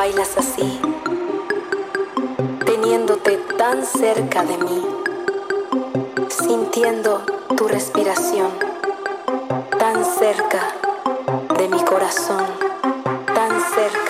Bailas así, teniéndote tan cerca de mí, sintiendo tu respiración tan cerca de mi corazón, tan cerca.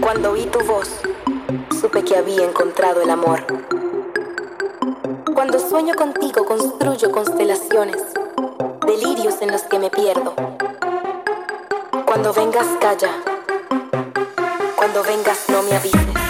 Cuando vi tu voz, supe que había encontrado el amor. Cuando sueño contigo, construyo constelaciones, delirios en los que me pierdo. Cuando vengas, calla. Cuando vengas, no me avises.